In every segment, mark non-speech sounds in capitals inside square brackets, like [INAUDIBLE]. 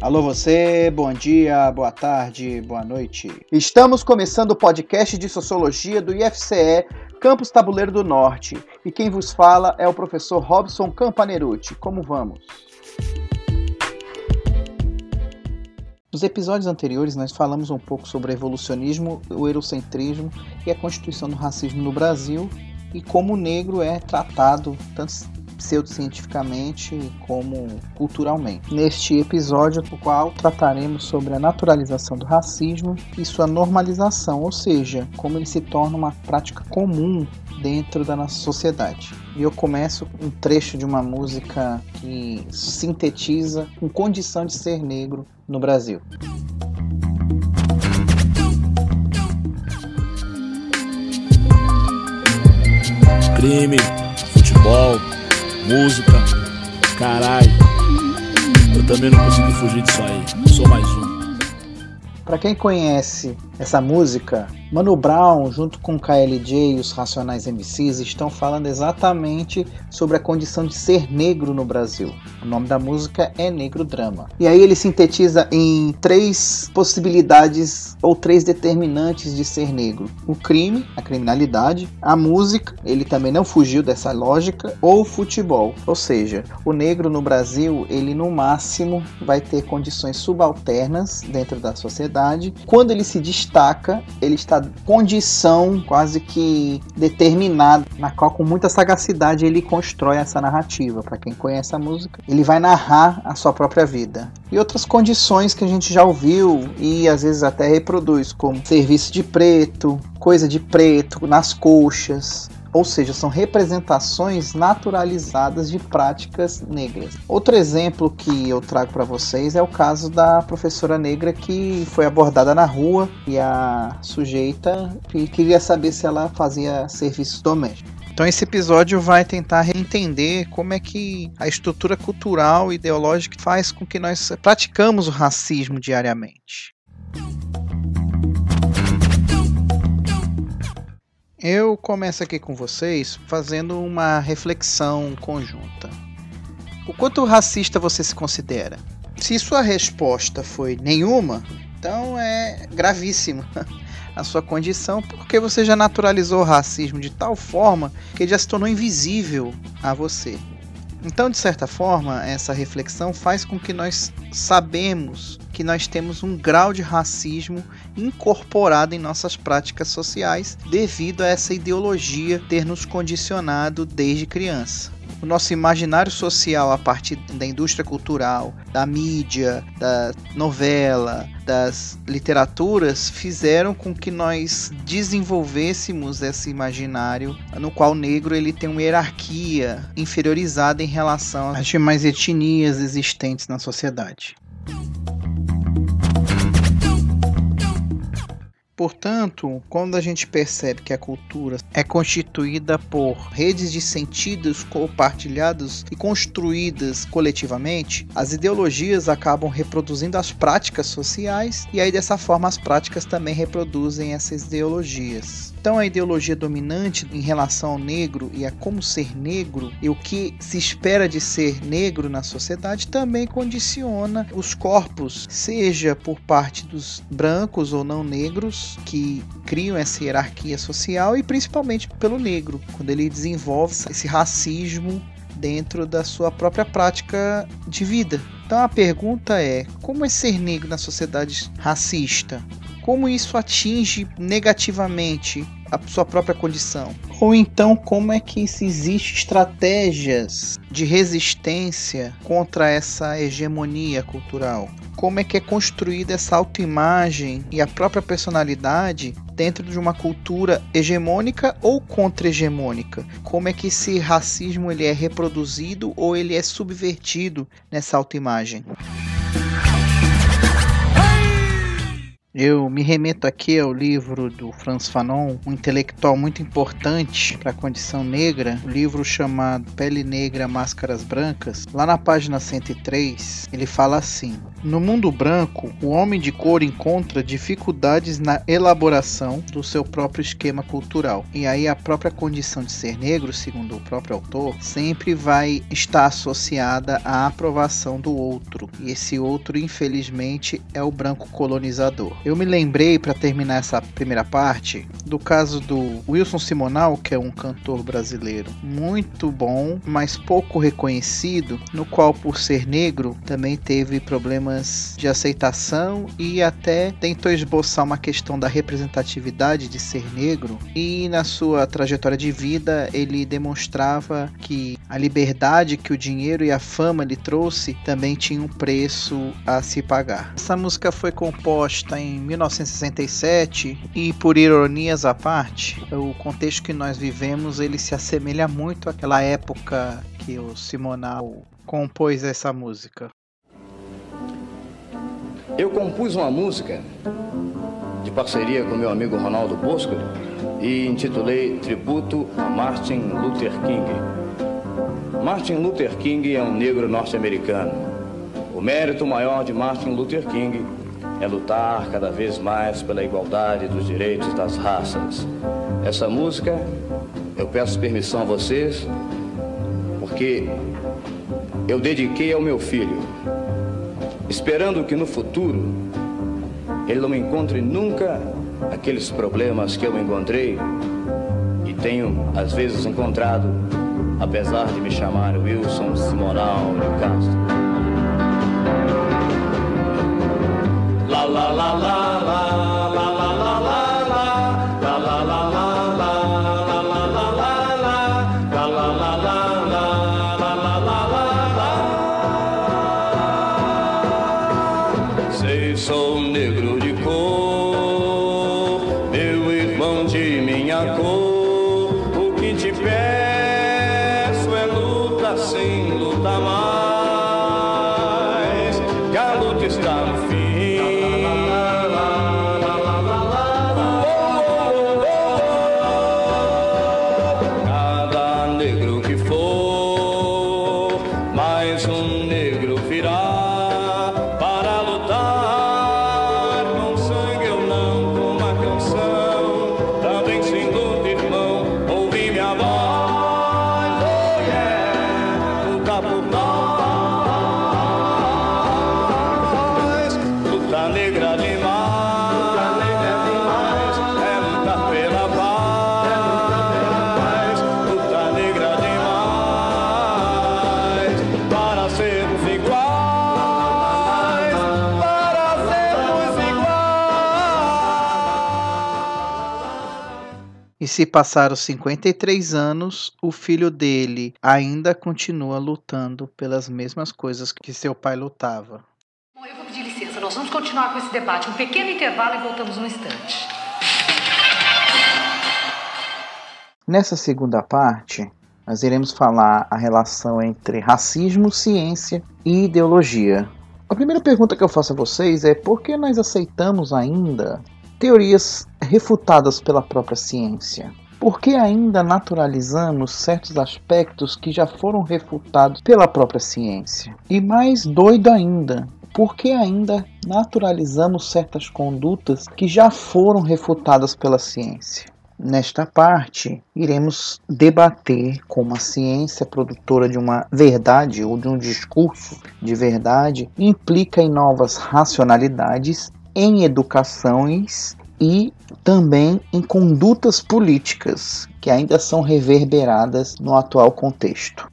Alô você, bom dia, boa tarde, boa noite. Estamos começando o podcast de Sociologia do IFCE, Campus Tabuleiro do Norte. E quem vos fala é o professor Robson Campanerucci. Como vamos? Nos episódios anteriores, nós falamos um pouco sobre o evolucionismo, o eurocentrismo e a constituição do racismo no Brasil e como o negro é tratado tanto pseudocientificamente como culturalmente. Neste episódio, no qual trataremos sobre a naturalização do racismo e sua normalização, ou seja, como ele se torna uma prática comum dentro da nossa sociedade. E eu começo um trecho de uma música que sintetiza com condição de ser negro no Brasil. Crime, futebol, música, caralho. Eu também não consegui fugir disso aí. Sou mais um. Para quem conhece essa música, Mano Brown, junto com KLJ e os Racionais MCs, estão falando exatamente sobre a condição de ser negro no Brasil. O nome da música é Negro Drama. E aí ele sintetiza em três possibilidades ou três determinantes de ser negro: o crime, a criminalidade, a música, ele também não fugiu dessa lógica, ou o futebol. Ou seja, o negro no Brasil, ele no máximo vai ter condições subalternas dentro da sociedade. Quando ele se destaca, ele está condição quase que determinada, na qual com muita sagacidade ele constrói essa narrativa. Para quem conhece a música, ele vai narrar a sua própria vida. E outras condições que a gente já ouviu e às vezes até reproduz, como serviço de preto, coisa de preto nas coxas, ou seja, são representações naturalizadas de práticas negras. Outro exemplo que eu trago para vocês é o caso da professora negra que foi abordada na rua e a sujeita queria saber se ela fazia serviços domésticos. Então esse episódio vai tentar entender como é que a estrutura cultural e ideológica faz com que nós praticamos o racismo diariamente. Eu começo aqui com vocês fazendo uma reflexão conjunta. O quanto racista você se considera? Se sua resposta foi nenhuma, então é gravíssima [LAUGHS] a sua condição, porque você já naturalizou o racismo de tal forma que ele já se tornou invisível a você. Então, de certa forma, essa reflexão faz com que nós sabemos que nós temos um grau de racismo incorporado em nossas práticas sociais devido a essa ideologia ter nos condicionado desde criança o nosso imaginário social a partir da indústria cultural, da mídia, da novela, das literaturas fizeram com que nós desenvolvêssemos esse imaginário no qual o negro ele tem uma hierarquia inferiorizada em relação às demais etnias existentes na sociedade. Portanto, quando a gente percebe que a cultura é constituída por redes de sentidos compartilhados e construídas coletivamente, as ideologias acabam reproduzindo as práticas sociais e aí dessa forma as práticas também reproduzem essas ideologias. Então a ideologia dominante em relação ao negro e a como ser negro e o que se espera de ser negro na sociedade também condiciona os corpos, seja por parte dos brancos ou não negros que criam essa hierarquia social e principalmente pelo negro, quando ele desenvolve esse racismo dentro da sua própria prática de vida. Então a pergunta é: como é ser negro na sociedade racista? Como isso atinge negativamente a sua própria condição? Ou então, como é que se existe estratégias de resistência contra essa hegemonia cultural? Como é que é construída essa autoimagem e a própria personalidade dentro de uma cultura hegemônica ou contra-hegemônica? Como é que esse racismo ele é reproduzido ou ele é subvertido nessa autoimagem? Eu me remeto aqui ao livro do Franz Fanon, um intelectual muito importante para a condição negra, o um livro chamado Pele Negra, Máscaras Brancas. Lá na página 103, ele fala assim: No mundo branco, o homem de cor encontra dificuldades na elaboração do seu próprio esquema cultural. E aí a própria condição de ser negro, segundo o próprio autor, sempre vai estar associada à aprovação do outro. E esse outro, infelizmente, é o branco colonizador. Eu me lembrei, para terminar essa primeira parte, do caso do Wilson Simonal, que é um cantor brasileiro muito bom, mas pouco reconhecido, no qual, por ser negro, também teve problemas de aceitação e até tentou esboçar uma questão da representatividade de ser negro. E na sua trajetória de vida, ele demonstrava que a liberdade que o dinheiro e a fama lhe trouxe também tinha um preço a se pagar. Essa música foi composta em 1967 e por ironias à parte, o contexto que nós vivemos ele se assemelha muito àquela época que o Simonal compôs essa música. Eu compus uma música de parceria com meu amigo Ronaldo Bosco e intitulei Tributo a Martin Luther King. Martin Luther King é um negro norte-americano. O mérito maior de Martin Luther King é lutar cada vez mais pela igualdade dos direitos das raças. Essa música, eu peço permissão a vocês, porque eu dediquei ao meu filho, esperando que no futuro ele não encontre nunca aqueles problemas que eu encontrei e tenho às vezes encontrado, apesar de me chamar Wilson Simonal de Castro. dance on it. Se passaram 53 anos, o filho dele ainda continua lutando pelas mesmas coisas que seu pai lutava. Bom, eu vou pedir licença, nós vamos continuar com esse debate. Um pequeno intervalo e voltamos no instante. Nessa segunda parte, nós iremos falar a relação entre racismo, ciência e ideologia. A primeira pergunta que eu faço a vocês é por que nós aceitamos ainda teorias refutadas pela própria ciência. Por que ainda naturalizamos certos aspectos que já foram refutados pela própria ciência? E mais doido ainda, por que ainda naturalizamos certas condutas que já foram refutadas pela ciência? Nesta parte, iremos debater como a ciência produtora de uma verdade ou de um discurso de verdade implica em novas racionalidades em educações e também em condutas políticas que ainda são reverberadas no atual contexto.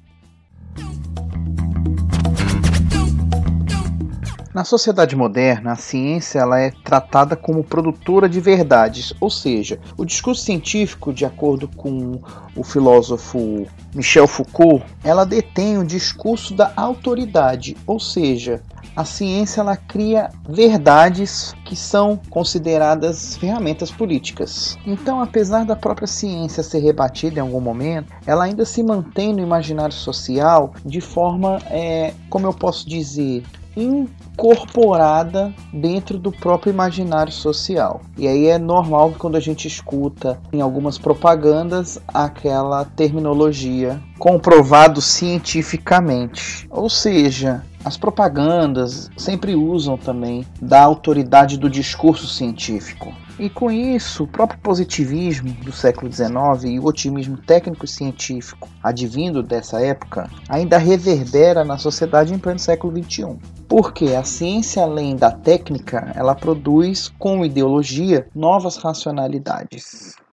Na sociedade moderna, a ciência ela é tratada como produtora de verdades, ou seja, o discurso científico, de acordo com o filósofo Michel Foucault, ela detém o discurso da autoridade, ou seja, a ciência ela cria verdades que são consideradas ferramentas políticas. Então, apesar da própria ciência ser rebatida em algum momento, ela ainda se mantém no imaginário social de forma, é, como eu posso dizer, incorporada dentro do próprio imaginário social. E aí é normal que quando a gente escuta em algumas propagandas aquela terminologia comprovado cientificamente. Ou seja, as propagandas sempre usam também da autoridade do discurso científico. E com isso, o próprio positivismo do século XIX e o otimismo técnico e científico advindo dessa época ainda reverbera na sociedade em pleno século XXI. Porque a ciência, além da técnica, ela produz, com ideologia, novas racionalidades.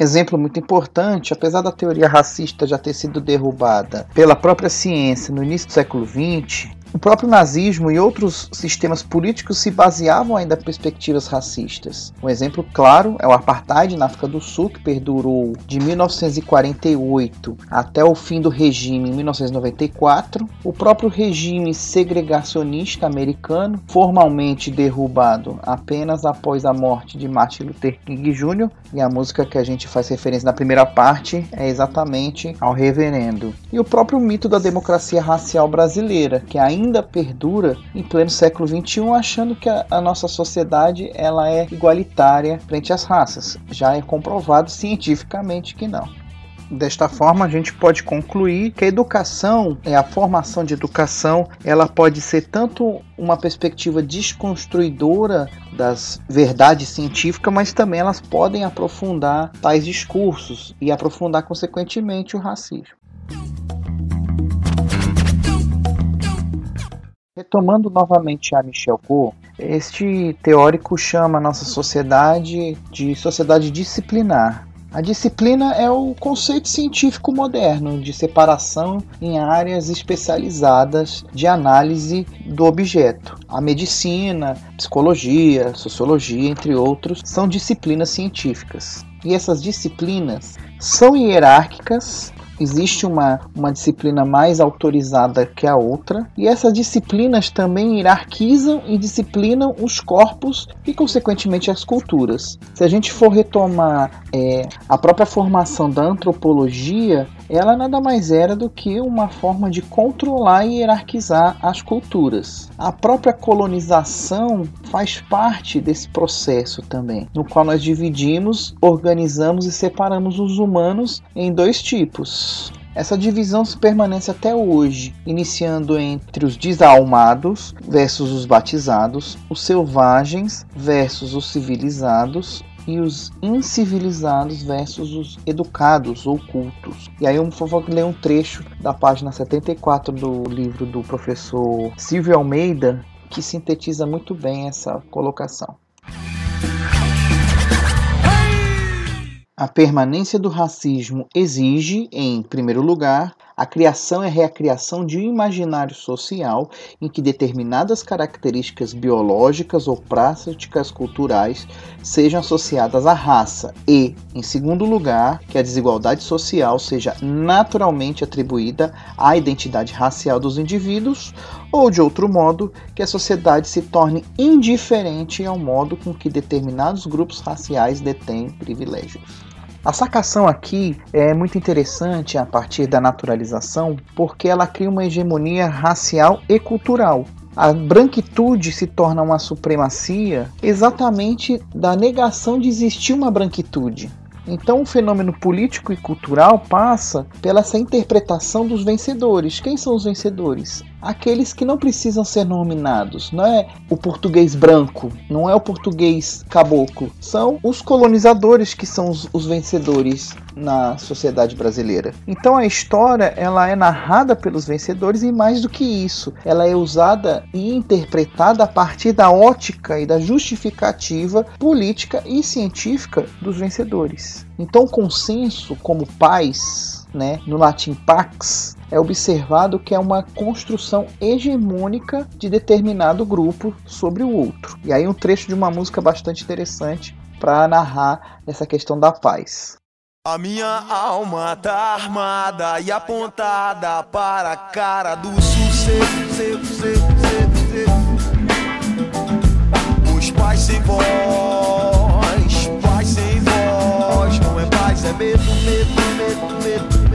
Exemplo muito importante, apesar da teoria racista já ter sido derrubada pela própria ciência no início do século XX, o próprio nazismo e outros sistemas políticos se baseavam ainda em perspectivas racistas. Um exemplo claro é o apartheid na África do Sul, que perdurou de 1948 até o fim do regime em 1994. O próprio regime segregacionista americano, formalmente derrubado apenas após a morte de Martin Luther King Jr. E a música que a gente faz referência na primeira parte é exatamente ao reverendo. E o próprio mito da democracia racial brasileira, que ainda ainda perdura em pleno século XXI, achando que a, a nossa sociedade ela é igualitária frente às raças. Já é comprovado cientificamente que não. Desta forma, a gente pode concluir que a educação, é a formação de educação, ela pode ser tanto uma perspectiva desconstruidora das verdades científicas, mas também elas podem aprofundar tais discursos e aprofundar consequentemente o racismo. Retomando novamente a Michel Foucault, este teórico chama a nossa sociedade de sociedade disciplinar. A disciplina é o conceito científico moderno de separação em áreas especializadas de análise do objeto. A medicina, psicologia, sociologia, entre outros, são disciplinas científicas. E essas disciplinas são hierárquicas existe uma, uma disciplina mais autorizada que a outra, e essas disciplinas também hierarquizam e disciplinam os corpos e, consequentemente, as culturas. Se a gente for retomar é, a própria formação da antropologia, ela nada mais era do que uma forma de controlar e hierarquizar as culturas. A própria colonização faz parte desse processo também, no qual nós dividimos, organizamos e separamos os humanos em dois tipos. Essa divisão se permanece até hoje, iniciando entre os desalmados versus os batizados, os selvagens versus os civilizados, e os incivilizados versus os educados ou cultos. E aí eu vou ler um trecho da página 74 do livro do professor Silvio Almeida, que sintetiza muito bem essa colocação. A permanência do racismo exige, em primeiro lugar, a criação e recriação de um imaginário social em que determinadas características biológicas ou práticas culturais sejam associadas à raça e, em segundo lugar, que a desigualdade social seja naturalmente atribuída à identidade racial dos indivíduos, ou, de outro modo, que a sociedade se torne indiferente ao modo com que determinados grupos raciais detêm privilégios. A sacação aqui é muito interessante a partir da naturalização, porque ela cria uma hegemonia racial e cultural. A branquitude se torna uma supremacia exatamente da negação de existir uma branquitude. Então, o fenômeno político e cultural passa pela essa interpretação dos vencedores. Quem são os vencedores? Aqueles que não precisam ser nominados. Não é o português branco, não é o português caboclo. São os colonizadores que são os, os vencedores na sociedade brasileira. Então a história ela é narrada pelos vencedores e mais do que isso, ela é usada e interpretada a partir da ótica e da justificativa política e científica dos vencedores. Então o consenso como paz, né, no latim pax, é observado que é uma construção hegemônica de determinado grupo sobre o outro. E aí um trecho de uma música bastante interessante para narrar essa questão da paz. A minha alma tá armada e apontada para a cara do seco, Os pais sem voz, pais sem voz. Não é paz, é medo, medo, medo, medo.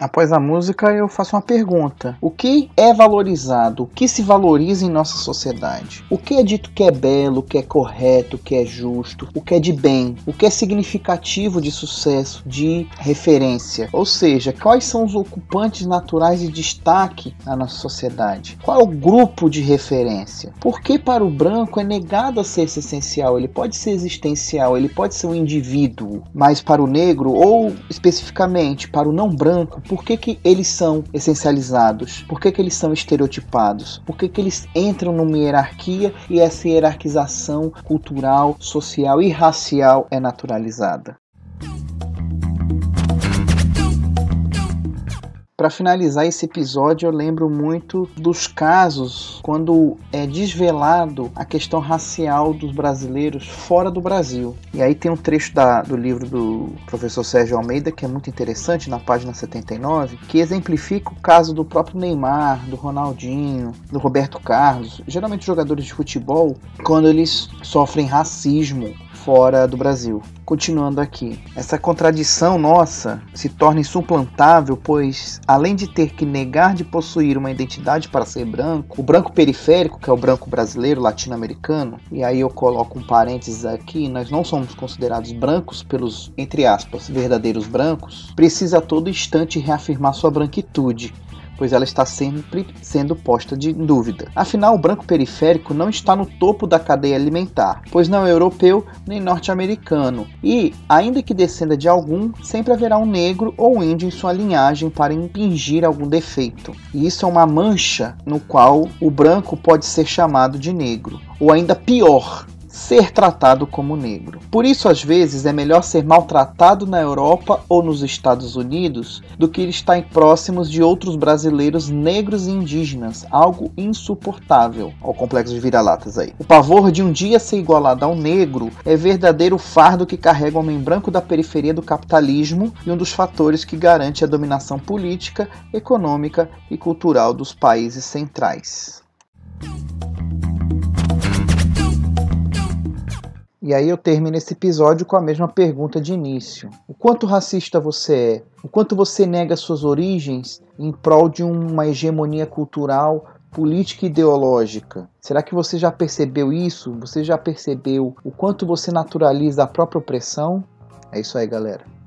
Após a música, eu faço uma pergunta: O que é valorizado? O que se valoriza em nossa sociedade? O que é dito que é belo, que é correto, que é justo, o que é de bem, o que é significativo de sucesso, de referência? Ou seja, quais são os ocupantes naturais de destaque na nossa sociedade? Qual é o grupo de referência? Por que para o branco é negado a ser essencial? Ele pode ser existencial, ele pode ser um indivíduo, mas para o negro, ou especificamente para o não branco, por que, que eles são essencializados? Por que, que eles são estereotipados? Por que, que eles entram numa hierarquia e essa hierarquização cultural, social e racial é naturalizada? Para finalizar esse episódio, eu lembro muito dos casos quando é desvelado a questão racial dos brasileiros fora do Brasil. E aí tem um trecho da, do livro do professor Sérgio Almeida que é muito interessante, na página 79, que exemplifica o caso do próprio Neymar, do Ronaldinho, do Roberto Carlos, geralmente jogadores de futebol, quando eles sofrem racismo fora do Brasil. Continuando aqui, essa contradição nossa se torna insuplantável, pois além de ter que negar de possuir uma identidade para ser branco, o branco periférico, que é o branco brasileiro, latino-americano, e aí eu coloco um parênteses aqui, nós não somos considerados brancos pelos, entre aspas, verdadeiros brancos, precisa a todo instante reafirmar sua branquitude pois ela está sempre sendo posta de dúvida. Afinal, o branco periférico não está no topo da cadeia alimentar, pois não é europeu nem norte-americano, e, ainda que descenda de algum, sempre haverá um negro ou um índio em sua linhagem para impingir algum defeito. E isso é uma mancha no qual o branco pode ser chamado de negro, ou ainda pior, ser tratado como negro. Por isso, às vezes, é melhor ser maltratado na Europa ou nos Estados Unidos do que estar próximos de outros brasileiros negros e indígenas, algo insuportável ao complexo de vira-latas aí. O pavor de um dia ser igualado ao negro é verdadeiro fardo que carrega o homem branco da periferia do capitalismo e um dos fatores que garante a dominação política, econômica e cultural dos países centrais. E aí eu termino esse episódio com a mesma pergunta de início. O quanto racista você é? O quanto você nega suas origens em prol de uma hegemonia cultural, política e ideológica? Será que você já percebeu isso? Você já percebeu o quanto você naturaliza a própria opressão? É isso aí, galera.